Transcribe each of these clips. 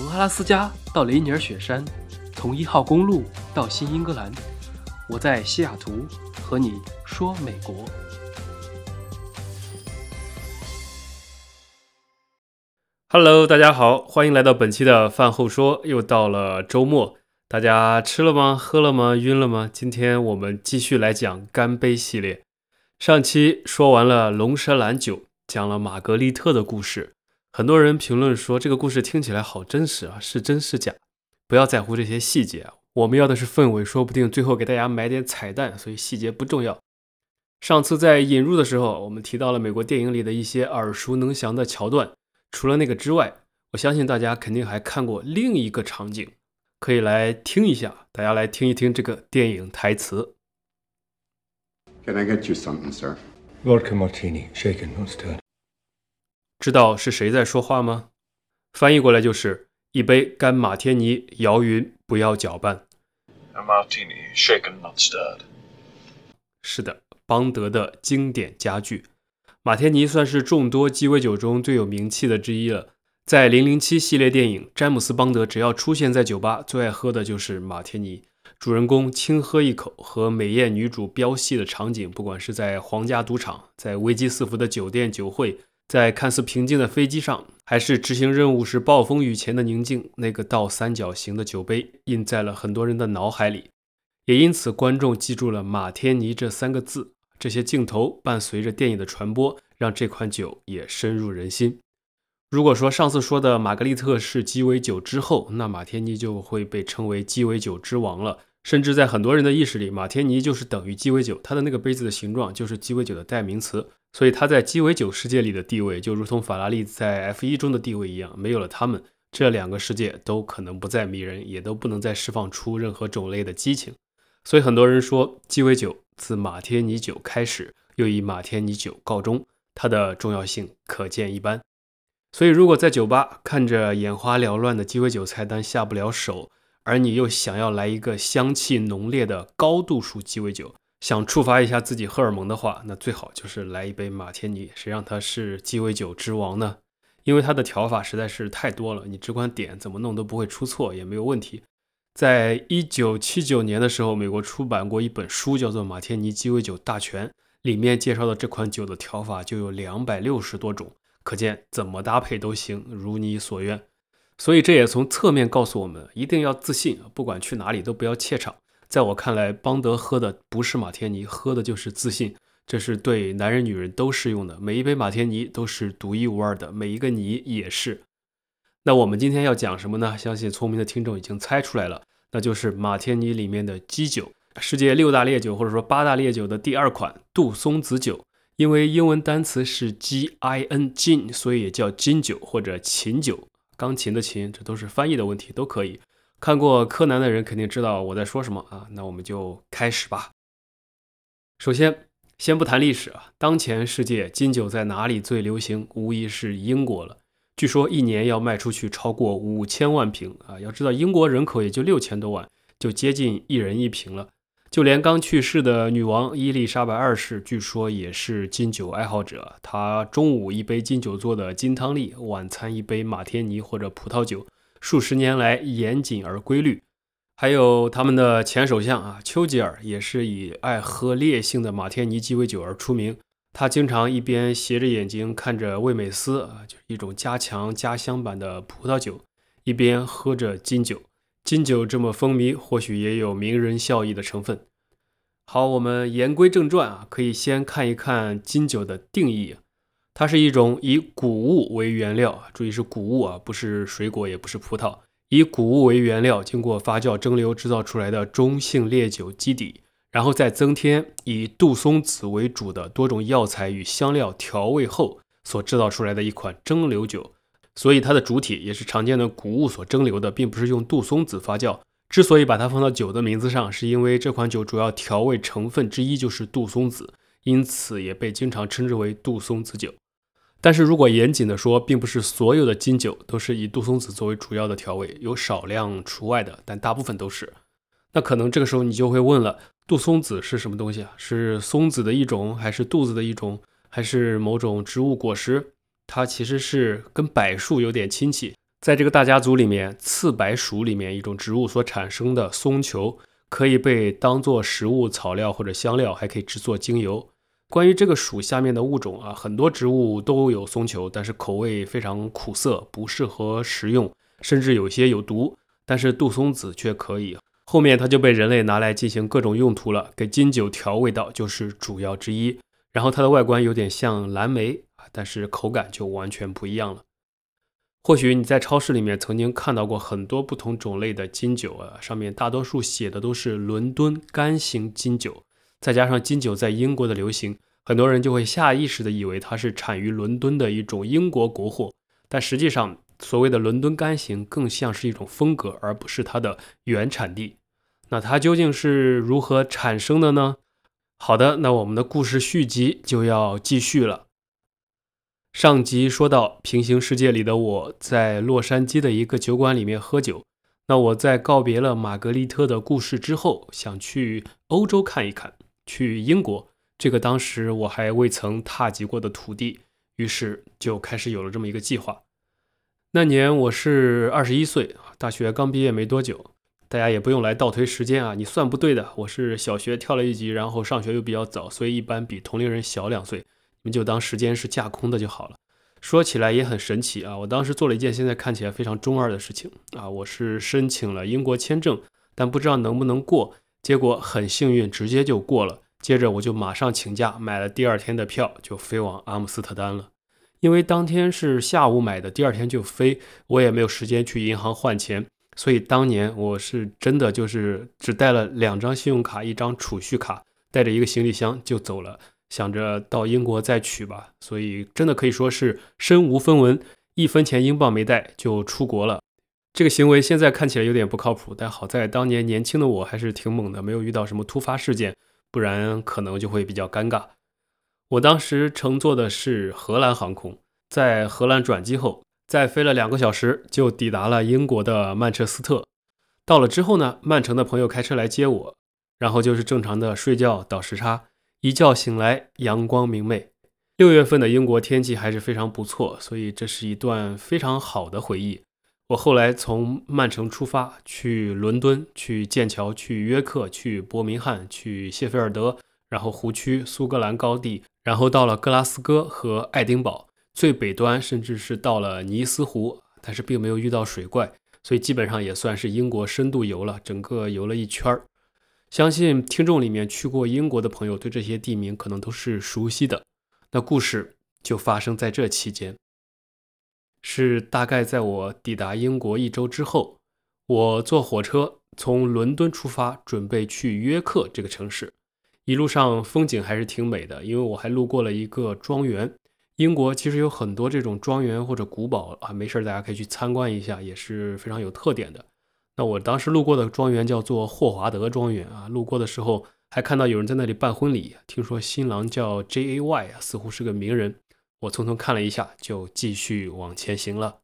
从阿拉斯加到雷尼尔雪山，从一号公路到新英格兰，我在西雅图和你说美国。Hello，大家好，欢迎来到本期的饭后说。又到了周末，大家吃了吗？喝了吗？晕了吗？今天我们继续来讲干杯系列。上期说完了龙舌兰酒，讲了玛格丽特的故事。很多人评论说这个故事听起来好真实啊，是真是假？不要在乎这些细节，我们要的是氛围，说不定最后给大家买点彩蛋，所以细节不重要。上次在引入的时候，我们提到了美国电影里的一些耳熟能详的桥段。除了那个之外，我相信大家肯定还看过另一个场景，可以来听一下。大家来听一听这个电影台词。Can I get you something, sir? Vodka martini, shaken, not stirred. 知道是谁在说话吗？翻译过来就是一杯干马天尼，摇匀，不要搅拌。A martini, shaken, not stirred. 是的，邦德的经典佳句。马天尼算是众多鸡尾酒中最有名气的之一了。在《零零七》系列电影，詹姆斯·邦德只要出现在酒吧，最爱喝的就是马天尼。主人公轻喝一口，和美艳女主飙戏的场景，不管是在皇家赌场，在危机四伏的酒店酒会，在看似平静的飞机上，还是执行任务时暴风雨前的宁静，那个倒三角形的酒杯印在了很多人的脑海里，也因此观众记住了“马天尼”这三个字。这些镜头伴随着电影的传播，让这款酒也深入人心。如果说上次说的玛格丽特是鸡尾酒之后，那马天尼就会被称为鸡尾酒之王了。甚至在很多人的意识里，马天尼就是等于鸡尾酒，它的那个杯子的形状就是鸡尾酒的代名词。所以它在鸡尾酒世界里的地位，就如同法拉利在 F1 中的地位一样，没有了它们，这两个世界都可能不再迷人，也都不能再释放出任何种类的激情。所以很多人说鸡尾酒。自马天尼酒开始，又以马天尼酒告终，它的重要性可见一斑。所以，如果在酒吧看着眼花缭乱的鸡尾酒菜单下不了手，而你又想要来一个香气浓烈的高度数鸡尾酒，想触发一下自己荷尔蒙的话，那最好就是来一杯马天尼。谁让它是鸡尾酒之王呢？因为它的调法实在是太多了，你只管点，怎么弄都不会出错，也没有问题。在一九七九年的时候，美国出版过一本书，叫做《马天尼鸡尾酒大全》，里面介绍的这款酒的调法就有两百六十多种，可见怎么搭配都行，如你所愿。所以这也从侧面告诉我们，一定要自信，不管去哪里都不要怯场。在我看来，邦德喝的不是马天尼，喝的就是自信，这是对男人女人都适用的。每一杯马天尼都是独一无二的，每一个你也是。那我们今天要讲什么呢？相信聪明的听众已经猜出来了，那就是马天尼里面的基酒，世界六大烈酒或者说八大烈酒的第二款杜松子酒。因为英文单词是 G I N 金所以也叫金酒或者琴酒，钢琴的琴，这都是翻译的问题，都可以。看过柯南的人肯定知道我在说什么啊。那我们就开始吧。首先，先不谈历史啊，当前世界金酒在哪里最流行？无疑是英国了。据说一年要卖出去超过五千万瓶啊！要知道英国人口也就六千多万，就接近一人一瓶了。就连刚去世的女王伊丽莎白二世，据说也是金酒爱好者。她中午一杯金酒做的金汤力，晚餐一杯马天尼或者葡萄酒，数十年来严谨而规律。还有他们的前首相啊，丘吉尔也是以爱喝烈性的马天尼鸡尾酒而出名。他经常一边斜着眼睛看着味美思啊，就是一种加强家乡版的葡萄酒，一边喝着金酒。金酒这么风靡，或许也有名人效益的成分。好，我们言归正传啊，可以先看一看金酒的定义。它是一种以谷物为原料，注意是谷物啊，不是水果，也不是葡萄，以谷物为原料，经过发酵蒸馏制造出来的中性烈酒基底。然后再增添以杜松子为主的多种药材与香料调味后所制造出来的一款蒸馏酒，所以它的主体也是常见的谷物所蒸馏的，并不是用杜松子发酵。之所以把它放到酒的名字上，是因为这款酒主要调味成分之一就是杜松子，因此也被经常称之为杜松子酒。但是如果严谨的说，并不是所有的金酒都是以杜松子作为主要的调味，有少量除外的，但大部分都是。那可能这个时候你就会问了。杜松子是什么东西啊？是松子的一种，还是杜子的一种，还是某种植物果实？它其实是跟柏树有点亲戚，在这个大家族里面，刺柏属里面一种植物所产生的松球，可以被当做食物草料或者香料，还可以制作精油。关于这个属下面的物种啊，很多植物都有松球，但是口味非常苦涩，不适合食用，甚至有些有毒。但是杜松子却可以。后面它就被人类拿来进行各种用途了，给金酒调味道就是主要之一。然后它的外观有点像蓝莓啊，但是口感就完全不一样了。或许你在超市里面曾经看到过很多不同种类的金酒啊，上面大多数写的都是伦敦干型金酒。再加上金酒在英国的流行，很多人就会下意识的以为它是产于伦敦的一种英国国货。但实际上，所谓的伦敦干型更像是一种风格，而不是它的原产地。那它究竟是如何产生的呢？好的，那我们的故事续集就要继续了。上集说到，平行世界里的我在洛杉矶的一个酒馆里面喝酒。那我在告别了玛格丽特的故事之后，想去欧洲看一看。去英国，这个当时我还未曾踏及过的土地，于是就开始有了这么一个计划。那年我是二十一岁，大学刚毕业没多久。大家也不用来倒推时间啊，你算不对的。我是小学跳了一级，然后上学又比较早，所以一般比同龄人小两岁。你们就当时间是架空的就好了。说起来也很神奇啊，我当时做了一件现在看起来非常中二的事情啊，我是申请了英国签证，但不知道能不能过。结果很幸运，直接就过了。接着我就马上请假，买了第二天的票，就飞往阿姆斯特丹了。因为当天是下午买的，第二天就飞，我也没有时间去银行换钱，所以当年我是真的就是只带了两张信用卡，一张储蓄卡，带着一个行李箱就走了，想着到英国再取吧。所以真的可以说是身无分文，一分钱英镑没带就出国了。这个行为现在看起来有点不靠谱，但好在当年年轻的我还是挺猛的，没有遇到什么突发事件，不然可能就会比较尴尬。我当时乘坐的是荷兰航空，在荷兰转机后，再飞了两个小时就抵达了英国的曼彻斯特。到了之后呢，曼城的朋友开车来接我，然后就是正常的睡觉倒时差，一觉醒来阳光明媚。六月份的英国天气还是非常不错，所以这是一段非常好的回忆。我后来从曼城出发，去伦敦，去剑桥，去约克，去伯明翰，去谢菲尔德，然后湖区、苏格兰高地，然后到了格拉斯哥和爱丁堡，最北端甚至是到了尼斯湖，但是并没有遇到水怪，所以基本上也算是英国深度游了，整个游了一圈儿。相信听众里面去过英国的朋友对这些地名可能都是熟悉的。那故事就发生在这期间。是大概在我抵达英国一周之后，我坐火车从伦敦出发，准备去约克这个城市。一路上风景还是挺美的，因为我还路过了一个庄园。英国其实有很多这种庄园或者古堡啊，没事儿大家可以去参观一下，也是非常有特点的。那我当时路过的庄园叫做霍华德庄园啊，路过的时候还看到有人在那里办婚礼，听说新郎叫 J A Y 啊，似乎是个名人。我匆匆看了一下，就继续往前行了。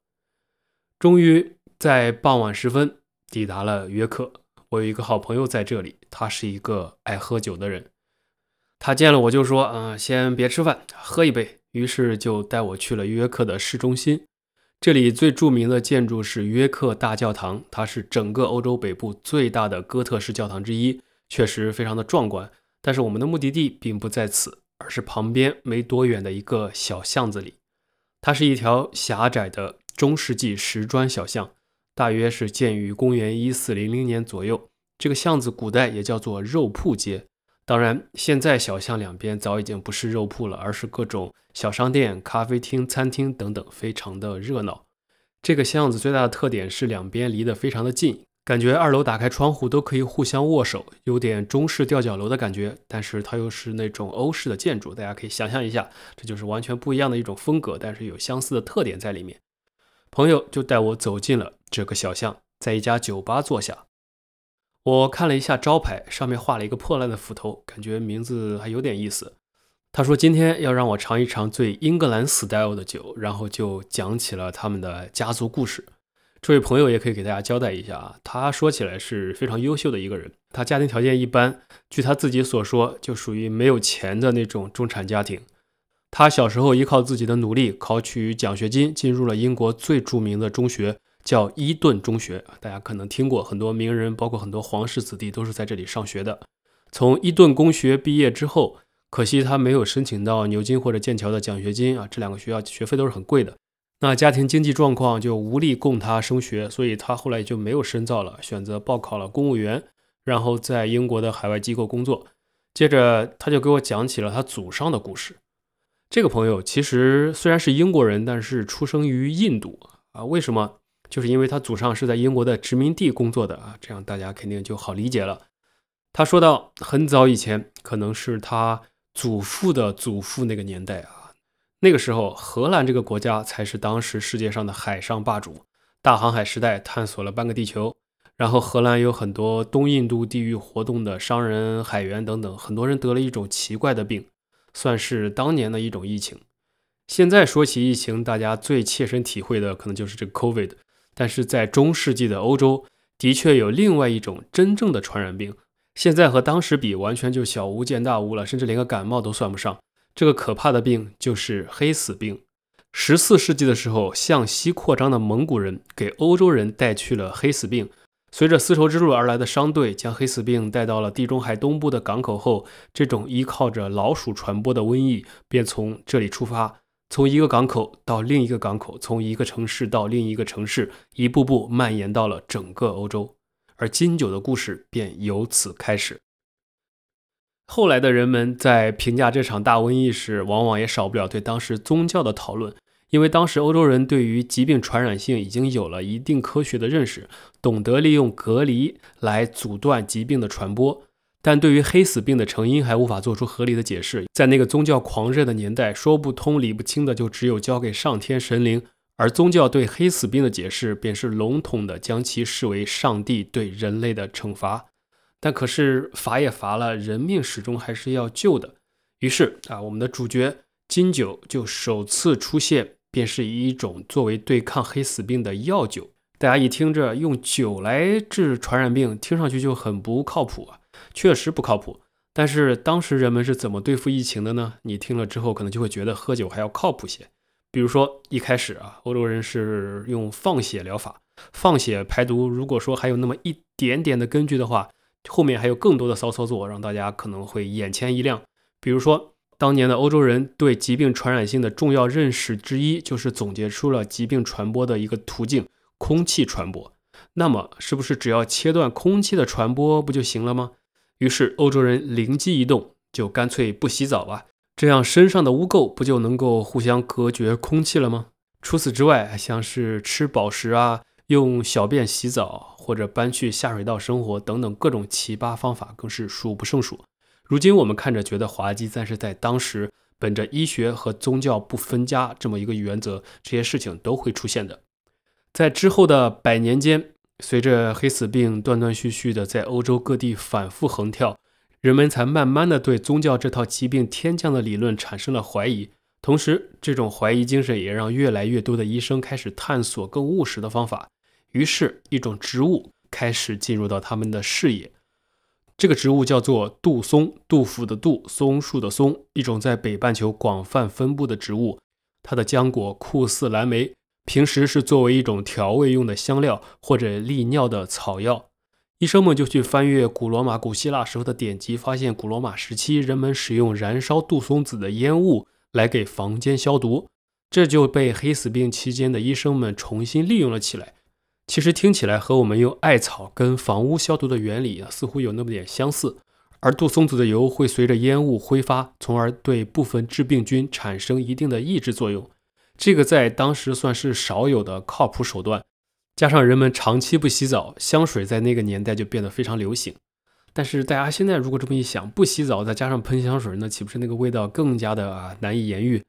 终于在傍晚时分抵达了约克。我有一个好朋友在这里，他是一个爱喝酒的人。他见了我就说：“嗯，先别吃饭，喝一杯。”于是就带我去了约克的市中心。这里最著名的建筑是约克大教堂，它是整个欧洲北部最大的哥特式教堂之一，确实非常的壮观。但是我们的目的地并不在此。而是旁边没多远的一个小巷子里，它是一条狭窄的中世纪石砖小巷，大约是建于公元一四零零年左右。这个巷子古代也叫做肉铺街，当然现在小巷两边早已经不是肉铺了，而是各种小商店、咖啡厅、餐厅等等，非常的热闹。这个巷子最大的特点是两边离得非常的近。感觉二楼打开窗户都可以互相握手，有点中式吊脚楼的感觉，但是它又是那种欧式的建筑，大家可以想象一下，这就是完全不一样的一种风格，但是有相似的特点在里面。朋友就带我走进了这个小巷，在一家酒吧坐下。我看了一下招牌，上面画了一个破烂的斧头，感觉名字还有点意思。他说今天要让我尝一尝最英格兰 style 的酒，然后就讲起了他们的家族故事。这位朋友也可以给大家交代一下啊，他说起来是非常优秀的一个人，他家庭条件一般，据他自己所说，就属于没有钱的那种中产家庭。他小时候依靠自己的努力考取奖学金，进入了英国最著名的中学，叫伊顿中学，大家可能听过，很多名人，包括很多皇室子弟都是在这里上学的。从伊顿公学毕业之后，可惜他没有申请到牛津或者剑桥的奖学金啊，这两个学校学费都是很贵的。那家庭经济状况就无力供他升学，所以他后来就没有深造了，选择报考了公务员，然后在英国的海外机构工作。接着他就给我讲起了他祖上的故事。这个朋友其实虽然是英国人，但是出生于印度啊。为什么？就是因为他祖上是在英国的殖民地工作的啊，这样大家肯定就好理解了。他说到很早以前，可能是他祖父的祖父那个年代啊，那个时候荷兰这个国家才是当时世界上的海上霸主，大航海时代探索了半个地球，然后荷兰有很多东印度地域活动的商人、海员等等，很多人得了一种奇怪的病，算是当年的一种疫情。现在说起疫情，大家最切身体会的可能就是这个 COVID。但是在中世纪的欧洲，的确有另外一种真正的传染病，现在和当时比，完全就小巫见大巫了，甚至连个感冒都算不上。这个可怕的病就是黑死病。十四世纪的时候，向西扩张的蒙古人给欧洲人带去了黑死病。随着丝绸之路而来的商队将黑死病带到了地中海东部的港口后，这种依靠着老鼠传播的瘟疫便从这里出发。从一个港口到另一个港口，从一个城市到另一个城市，一步步蔓延到了整个欧洲，而金九的故事便由此开始。后来的人们在评价这场大瘟疫时，往往也少不了对当时宗教的讨论，因为当时欧洲人对于疾病传染性已经有了一定科学的认识，懂得利用隔离来阻断疾病的传播。但对于黑死病的成因还无法做出合理的解释，在那个宗教狂热的年代，说不通理不清的就只有交给上天神灵，而宗教对黑死病的解释便是笼统的将其视为上帝对人类的惩罚。但可是罚也罚了，人命始终还是要救的。于是啊，我们的主角金酒就首次出现，便是以一种作为对抗黑死病的药酒。大家一听着用酒来治传染病，听上去就很不靠谱啊。确实不靠谱，但是当时人们是怎么对付疫情的呢？你听了之后可能就会觉得喝酒还要靠谱些。比如说一开始啊，欧洲人是用放血疗法，放血排毒。如果说还有那么一点点的根据的话，后面还有更多的骚操作，让大家可能会眼前一亮。比如说，当年的欧洲人对疾病传染性的重要认识之一，就是总结出了疾病传播的一个途径——空气传播。那么，是不是只要切断空气的传播不就行了吗？于是欧洲人灵机一动，就干脆不洗澡吧，这样身上的污垢不就能够互相隔绝空气了吗？除此之外，像是吃饱食啊、用小便洗澡，或者搬去下水道生活等等各种奇葩方法，更是数不胜数。如今我们看着觉得滑稽，但是在当时，本着医学和宗教不分家这么一个原则，这些事情都会出现的。在之后的百年间。随着黑死病断断续续的在欧洲各地反复横跳，人们才慢慢的对宗教这套疾病天降的理论产生了怀疑。同时，这种怀疑精神也让越来越多的医生开始探索更务实的方法。于是，一种植物开始进入到他们的视野。这个植物叫做杜松，杜甫的杜，松树的松，一种在北半球广泛分布的植物。它的浆果酷似蓝莓。平时是作为一种调味用的香料或者利尿的草药，医生们就去翻阅古罗马、古希腊时候的典籍，发现古罗马时期人们使用燃烧杜松子的烟雾来给房间消毒，这就被黑死病期间的医生们重新利用了起来。其实听起来和我们用艾草跟房屋消毒的原理，似乎有那么点相似。而杜松子的油会随着烟雾挥发，从而对部分致病菌产生一定的抑制作用。这个在当时算是少有的靠谱手段，加上人们长期不洗澡，香水在那个年代就变得非常流行。但是大家现在如果这么一想，不洗澡再加上喷香水，那岂不是那个味道更加的难以言喻？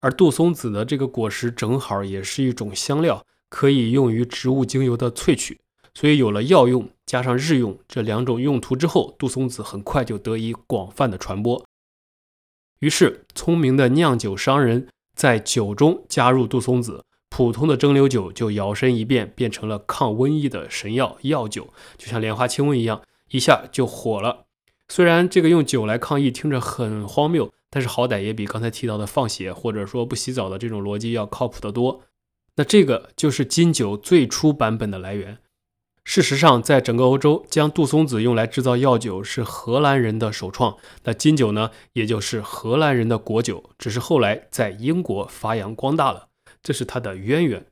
而杜松子的这个果实正好也是一种香料，可以用于植物精油的萃取，所以有了药用加上日用这两种用途之后，杜松子很快就得以广泛的传播。于是，聪明的酿酒商人。在酒中加入杜松子，普通的蒸馏酒就摇身一变，变成了抗瘟疫的神药药酒，就像莲花清瘟一样，一下就火了。虽然这个用酒来抗疫听着很荒谬，但是好歹也比刚才提到的放血或者说不洗澡的这种逻辑要靠谱得多。那这个就是金酒最初版本的来源。事实上，在整个欧洲，将杜松子用来制造药酒是荷兰人的首创。那金酒呢，也就是荷兰人的国酒，只是后来在英国发扬光大了，这是它的渊源。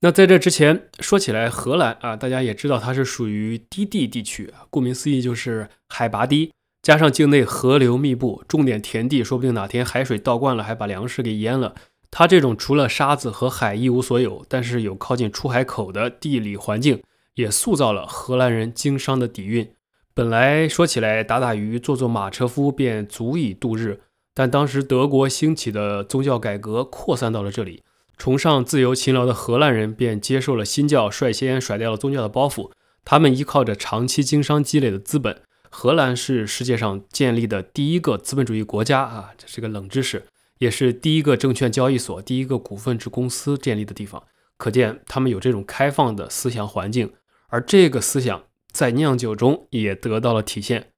那在这之前，说起来，荷兰啊，大家也知道它是属于低地地区，顾名思义就是海拔低，加上境内河流密布，种点田地，说不定哪天海水倒灌了，还把粮食给淹了。它这种除了沙子和海一无所有，但是有靠近出海口的地理环境，也塑造了荷兰人经商的底蕴。本来说起来打打鱼、做做马车夫便足以度日，但当时德国兴起的宗教改革扩散到了这里，崇尚自由勤劳的荷兰人便接受了新教，率先甩掉了宗教的包袱。他们依靠着长期经商积累的资本，荷兰是世界上建立的第一个资本主义国家啊，这是个冷知识。也是第一个证券交易所、第一个股份制公司建立的地方，可见他们有这种开放的思想环境，而这个思想在酿酒中也得到了体现。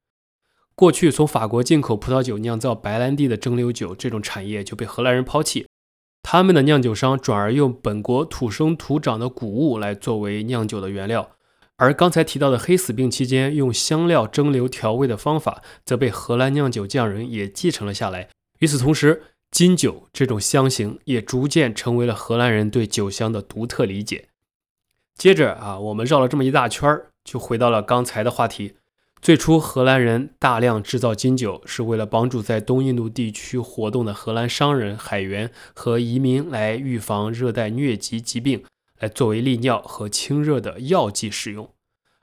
过去从法国进口葡萄酒酿造白兰地的蒸馏酒这种产业就被荷兰人抛弃，他们的酿酒商转而用本国土生土长的谷物来作为酿酒的原料，而刚才提到的黑死病期间用香料蒸馏调味的方法，则被荷兰酿酒匠人也继承了下来。与此同时，金酒这种香型也逐渐成为了荷兰人对酒香的独特理解。接着啊，我们绕了这么一大圈儿，就回到了刚才的话题。最初，荷兰人大量制造金酒，是为了帮助在东印度地区活动的荷兰商人、海员和移民来预防热带疟疾疾病，来作为利尿和清热的药剂使用。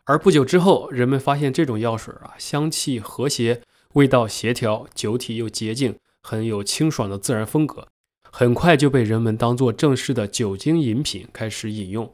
而不久之后，人们发现这种药水啊，香气和谐，味道协调，酒体又洁净。很有清爽的自然风格，很快就被人们当做正式的酒精饮品开始饮用。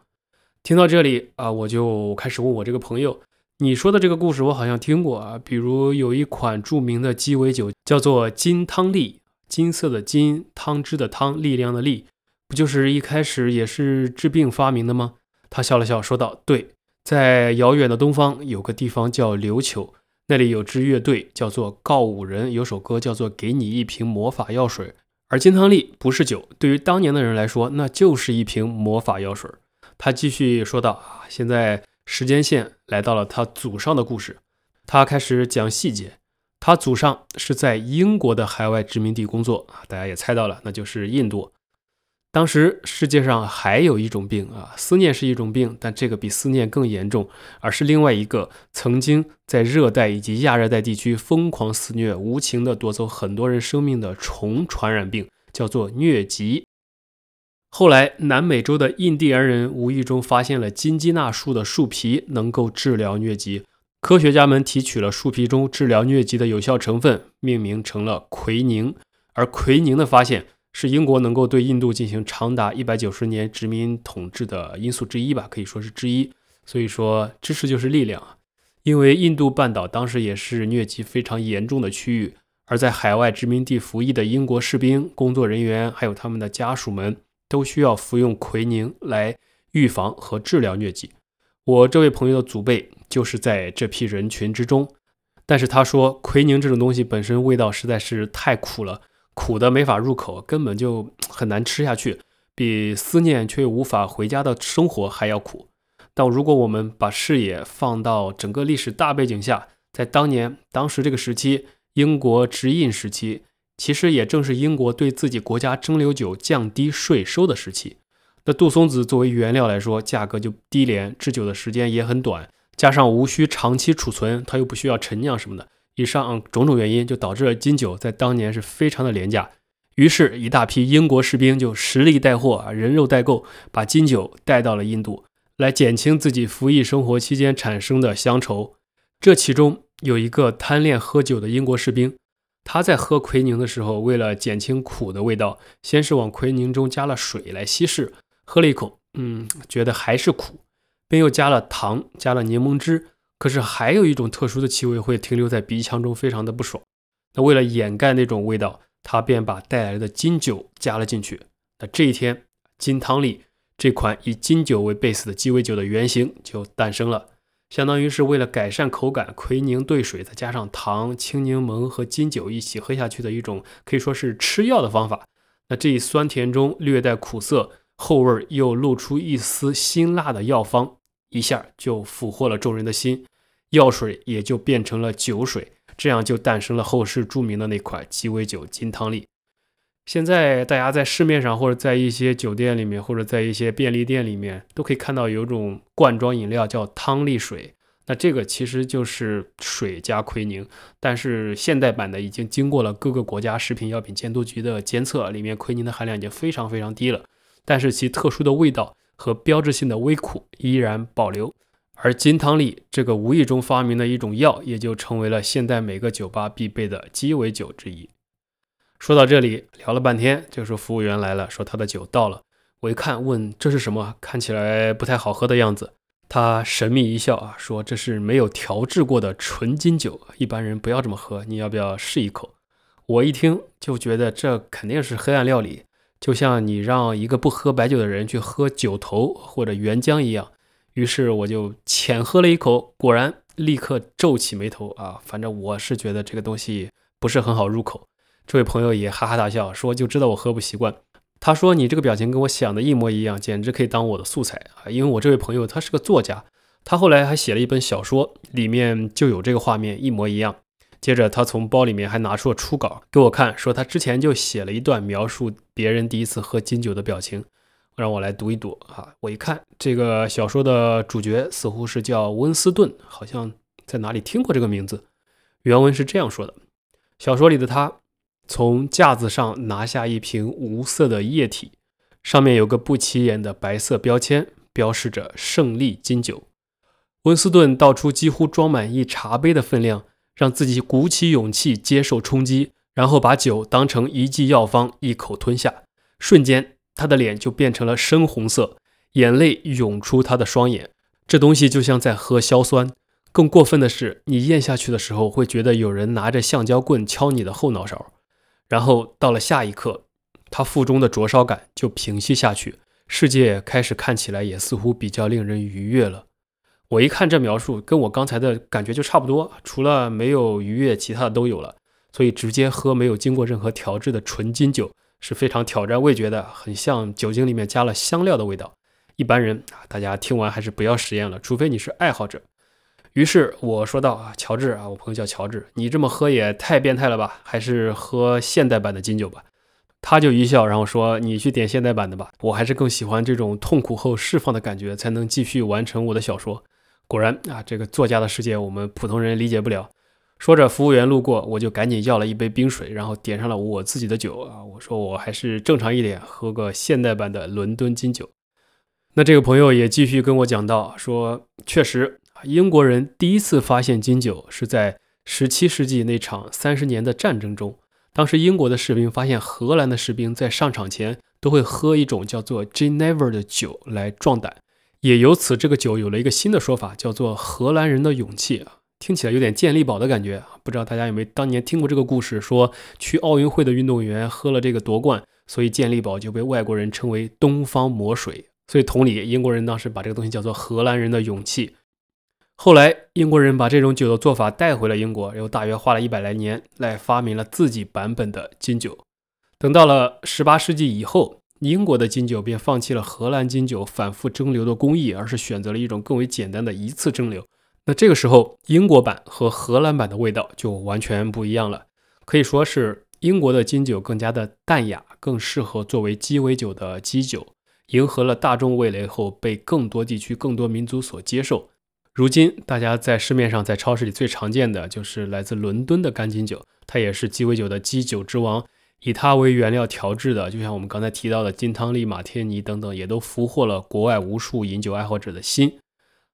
听到这里啊，我就开始问我这个朋友：“你说的这个故事我好像听过啊，比如有一款著名的鸡尾酒叫做金汤力，金色的金，汤汁的汤，力量的力，不就是一开始也是治病发明的吗？”他笑了笑说道：“对，在遥远的东方有个地方叫琉球。”那里有支乐队叫做告五人，有首歌叫做《给你一瓶魔法药水》，而金汤力不是酒，对于当年的人来说，那就是一瓶魔法药水。他继续说道：“啊，现在时间线来到了他祖上的故事，他开始讲细节。他祖上是在英国的海外殖民地工作啊，大家也猜到了，那就是印度。”当时世界上还有一种病啊，思念是一种病，但这个比思念更严重，而是另外一个曾经在热带以及亚热带地区疯狂肆虐、无情地夺走很多人生命的虫传染病，叫做疟疾。后来，南美洲的印第安人无意中发现了金鸡纳树的树皮能够治疗疟疾，科学家们提取了树皮中治疗疟疾的有效成分，命名成了奎宁，而奎宁的发现。是英国能够对印度进行长达一百九十年殖民统治的因素之一吧，可以说是之一。所以说，知识就是力量啊！因为印度半岛当时也是疟疾非常严重的区域，而在海外殖民地服役的英国士兵、工作人员还有他们的家属们，都需要服用奎宁来预防和治疗疟疾。我这位朋友的祖辈就是在这批人群之中，但是他说，奎宁这种东西本身味道实在是太苦了。苦的没法入口，根本就很难吃下去，比思念却又无法回家的生活还要苦。但如果我们把视野放到整个历史大背景下，在当年当时这个时期，英国殖印时期，其实也正是英国对自己国家蒸馏酒降低税收的时期。那杜松子作为原料来说，价格就低廉，制酒的时间也很短，加上无需长期储存，它又不需要陈酿什么的。以上种种原因就导致了金酒在当年是非常的廉价，于是，一大批英国士兵就实力带货，人肉代购，把金酒带到了印度，来减轻自己服役生活期间产生的乡愁。这其中有一个贪恋喝酒的英国士兵，他在喝奎宁的时候，为了减轻苦的味道，先是往奎宁中加了水来稀释，喝了一口，嗯，觉得还是苦，便又加了糖，加了柠檬汁。可是还有一种特殊的气味会停留在鼻腔中，非常的不爽。那为了掩盖那种味道，他便把带来的金酒加了进去。那这一天，金汤力这款以金酒为 base 的鸡尾酒的原型就诞生了。相当于是为了改善口感，奎宁兑水，再加上糖、青柠檬和金酒一起喝下去的一种，可以说是吃药的方法。那这一酸甜中略带苦涩，后味又露出一丝辛辣的药方，一下就俘获了众人的心，药水也就变成了酒水，这样就诞生了后世著名的那款鸡尾酒金汤力。现在大家在市面上或者在一些酒店里面，或者在一些便利店里面，都可以看到有种罐装饮料叫汤力水。那这个其实就是水加奎宁，但是现代版的已经经过了各个国家食品药品监督局的监测，里面奎宁的含量已经非常非常低了，但是其特殊的味道和标志性的微苦依然保留。而金汤力这个无意中发明的一种药，也就成为了现代每个酒吧必备的鸡尾酒之一。说到这里，聊了半天，就是服务员来了，说他的酒到了。我一看，问这是什么？看起来不太好喝的样子。他神秘一笑啊，说：“这是没有调制过的纯金酒，一般人不要这么喝。你要不要试一口？”我一听就觉得这肯定是黑暗料理，就像你让一个不喝白酒的人去喝酒头或者原浆一样。于是我就浅喝了一口，果然立刻皱起眉头啊！反正我是觉得这个东西不是很好入口。这位朋友也哈哈大笑，说：“就知道我喝不习惯。”他说：“你这个表情跟我想的一模一样，简直可以当我的素材啊！因为我这位朋友他是个作家，他后来还写了一本小说，里面就有这个画面一模一样。接着他从包里面还拿出了初稿给我看，说他之前就写了一段描述别人第一次喝金酒的表情，让我来读一读啊！我一看这个小说的主角似乎是叫温斯顿，好像在哪里听过这个名字。原文是这样说的：小说里的他。”从架子上拿下一瓶无色的液体，上面有个不起眼的白色标签，标示着“胜利金酒”。温斯顿倒出几乎装满一茶杯的分量，让自己鼓起勇气接受冲击，然后把酒当成一剂药方一口吞下。瞬间，他的脸就变成了深红色，眼泪涌出他的双眼。这东西就像在喝硝酸。更过分的是，你咽下去的时候，会觉得有人拿着橡胶棍敲你的后脑勺。然后到了下一刻，他腹中的灼烧感就平息下去，世界开始看起来也似乎比较令人愉悦了。我一看这描述，跟我刚才的感觉就差不多，除了没有愉悦，其他的都有了。所以直接喝没有经过任何调制的纯金酒是非常挑战味觉的，很像酒精里面加了香料的味道。一般人啊，大家听完还是不要实验了，除非你是爱好者。于是我说道：“啊，乔治啊，我朋友叫乔治，你这么喝也太变态了吧？还是喝现代版的金酒吧。”他就一笑，然后说：“你去点现代版的吧，我还是更喜欢这种痛苦后释放的感觉，才能继续完成我的小说。”果然啊，这个作家的世界我们普通人理解不了。说着，服务员路过，我就赶紧要了一杯冰水，然后点上了我自己的酒啊。我说：“我还是正常一点，喝个现代版的伦敦金酒。”那这个朋友也继续跟我讲到说：“确实。”英国人第一次发现金酒是在17世纪那场三十年的战争中。当时英国的士兵发现荷兰的士兵在上场前都会喝一种叫做 Ginever 的酒来壮胆，也由此这个酒有了一个新的说法，叫做荷兰人的勇气啊，听起来有点健力宝的感觉。不知道大家有没有当年听过这个故事，说去奥运会的运动员喝了这个夺冠，所以健力宝就被外国人称为东方魔水。所以同理，英国人当时把这个东西叫做荷兰人的勇气。后来，英国人把这种酒的做法带回了英国，又大约花了一百来年来发明了自己版本的金酒。等到了十八世纪以后，英国的金酒便放弃了荷兰金酒反复蒸馏的工艺，而是选择了一种更为简单的一次蒸馏。那这个时候，英国版和荷兰版的味道就完全不一样了。可以说是英国的金酒更加的淡雅，更适合作为鸡尾酒的基酒，迎合了大众味蕾后，被更多地区、更多民族所接受。如今，大家在市面上、在超市里最常见的就是来自伦敦的干金酒，它也是鸡尾酒的基酒之王。以它为原料调制的，就像我们刚才提到的金汤力、马天尼等等，也都俘获了国外无数饮酒爱好者的心。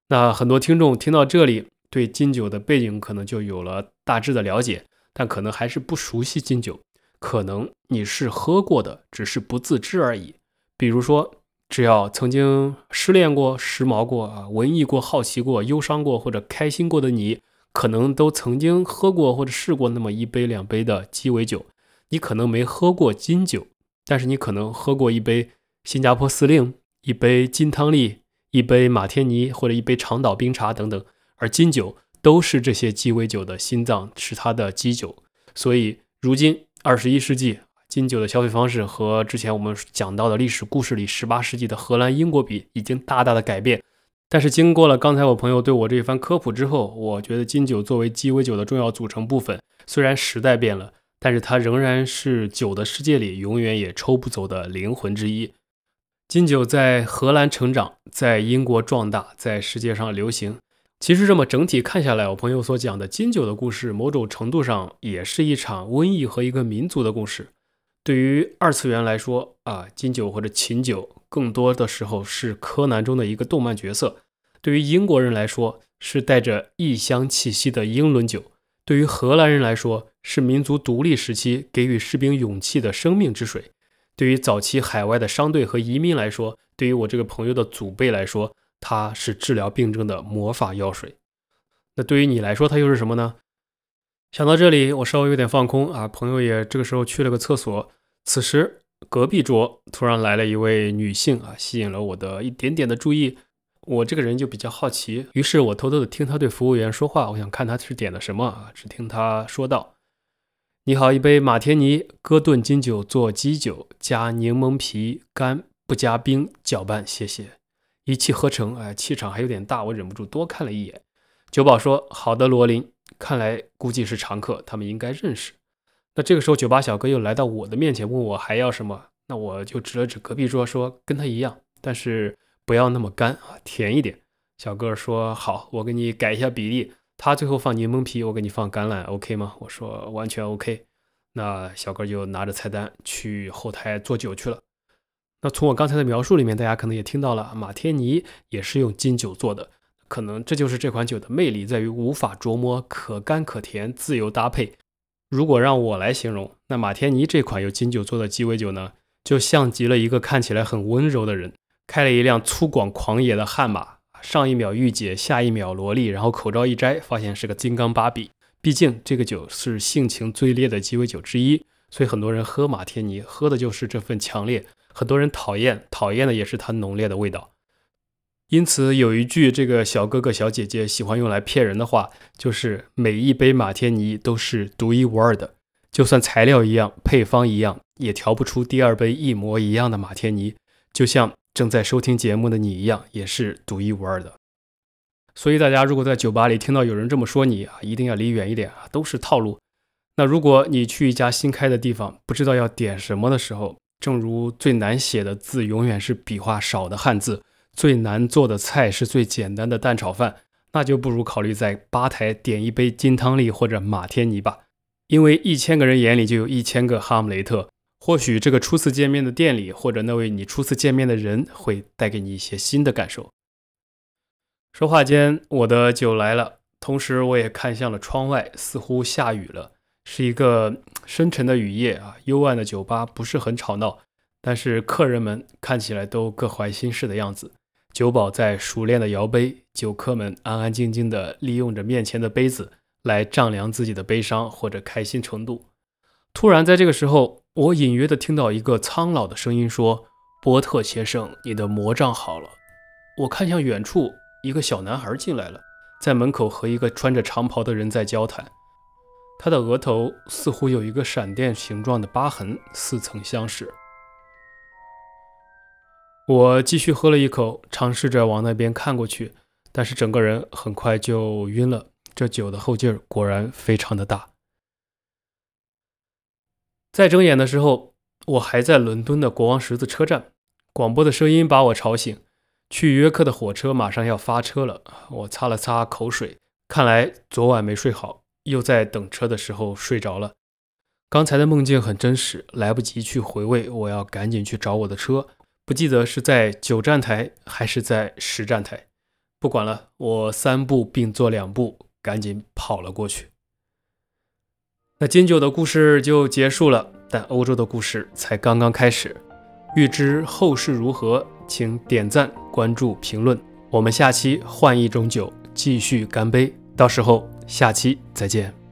那很多听众听到这里，对金酒的背景可能就有了大致的了解，但可能还是不熟悉金酒。可能你是喝过的，只是不自知而已。比如说。只要曾经失恋过、时髦过啊、文艺过、好奇过、忧伤过或者开心过的你，可能都曾经喝过或者试过那么一杯两杯的鸡尾酒。你可能没喝过金酒，但是你可能喝过一杯新加坡司令、一杯金汤力、一杯马天尼或者一杯长岛冰茶等等。而金酒都是这些鸡尾酒的心脏，是它的基酒。所以，如今二十一世纪，金酒的消费方式和之前我们讲到的历史故事里18世纪的荷兰、英国比，已经大大的改变。但是经过了刚才我朋友对我这一番科普之后，我觉得金酒作为鸡尾酒的重要组成部分，虽然时代变了，但是它仍然是酒的世界里永远也抽不走的灵魂之一。金酒在荷兰成长，在英国壮大，在世界上流行。其实这么整体看下来，我朋友所讲的金酒的故事，某种程度上也是一场瘟疫和一个民族的故事。对于二次元来说啊，金酒或者琴酒，更多的时候是柯南中的一个动漫角色；对于英国人来说，是带着异乡气息的英伦酒；对于荷兰人来说，是民族独立时期给予士兵勇气的生命之水。对于早期海外的商队和移民来说，对于我这个朋友的祖辈来说，它是治疗病症的魔法药水。那对于你来说，它又是什么呢？想到这里，我稍微有点放空啊。朋友也这个时候去了个厕所。此时，隔壁桌突然来了一位女性啊，吸引了我的一点点的注意。我这个人就比较好奇，于是我偷偷的听他对服务员说话，我想看他是点的什么啊。只听他说道。你好，一杯马天尼哥顿金酒做基酒，加柠檬皮干，不加冰，搅拌，谢谢。一气呵成，哎，气场还有点大，我忍不住多看了一眼。酒保说：“好的，罗琳，看来估计是常客，他们应该认识。”那这个时候，酒吧小哥又来到我的面前，问我还要什么？那我就指了指隔壁桌，说：“跟他一样，但是不要那么干啊，甜一点。”小哥说：“好，我给你改一下比例。”他最后放柠檬皮，我给你放橄榄，OK 吗？我说完全 OK。那小哥就拿着菜单去后台做酒去了。那从我刚才的描述里面，大家可能也听到了，马天尼也是用金酒做的。可能这就是这款酒的魅力，在于无法琢磨，可甘可甜，自由搭配。如果让我来形容，那马天尼这款由金酒做的鸡尾酒呢，就像极了一个看起来很温柔的人，开了一辆粗犷狂野的悍马。上一秒御姐，下一秒萝莉，然后口罩一摘，发现是个金刚芭比。毕竟这个酒是性情最烈的鸡尾酒之一，所以很多人喝马天尼，喝的就是这份强烈；很多人讨厌，讨厌的也是它浓烈的味道。因此有一句这个小哥哥小姐姐喜欢用来骗人的话，就是每一杯马天尼都是独一无二的，就算材料一样，配方一样，也调不出第二杯一模一样的马天尼。就像。正在收听节目的你一样，也是独一无二的。所以大家如果在酒吧里听到有人这么说你啊，一定要离远一点啊，都是套路。那如果你去一家新开的地方，不知道要点什么的时候，正如最难写的字永远是笔画少的汉字，最难做的菜是最简单的蛋炒饭，那就不如考虑在吧台点一杯金汤力或者马天尼吧，因为一千个人眼里就有一千个哈姆雷特。或许这个初次见面的店里，或者那位你初次见面的人，会带给你一些新的感受。说话间，我的酒来了，同时我也看向了窗外，似乎下雨了，是一个深沉的雨夜啊。幽暗的酒吧不是很吵闹，但是客人们看起来都各怀心事的样子。酒保在熟练的摇杯，酒客们安安静静的利用着面前的杯子来丈量自己的悲伤或者开心程度。突然，在这个时候。我隐约的听到一个苍老的声音说：“波特先生，你的魔杖好了。”我看向远处，一个小男孩进来了，在门口和一个穿着长袍的人在交谈。他的额头似乎有一个闪电形状的疤痕，似曾相识。我继续喝了一口，尝试着往那边看过去，但是整个人很快就晕了。这酒的后劲儿果然非常的大。再睁眼的时候，我还在伦敦的国王十字车站，广播的声音把我吵醒。去约克的火车马上要发车了，我擦了擦口水，看来昨晚没睡好，又在等车的时候睡着了。刚才的梦境很真实，来不及去回味，我要赶紧去找我的车，不记得是在九站台还是在十站台，不管了，我三步并作两步，赶紧跑了过去。那金酒的故事就结束了，但欧洲的故事才刚刚开始。欲知后事如何，请点赞、关注、评论。我们下期换一种酒继续干杯，到时候下期再见。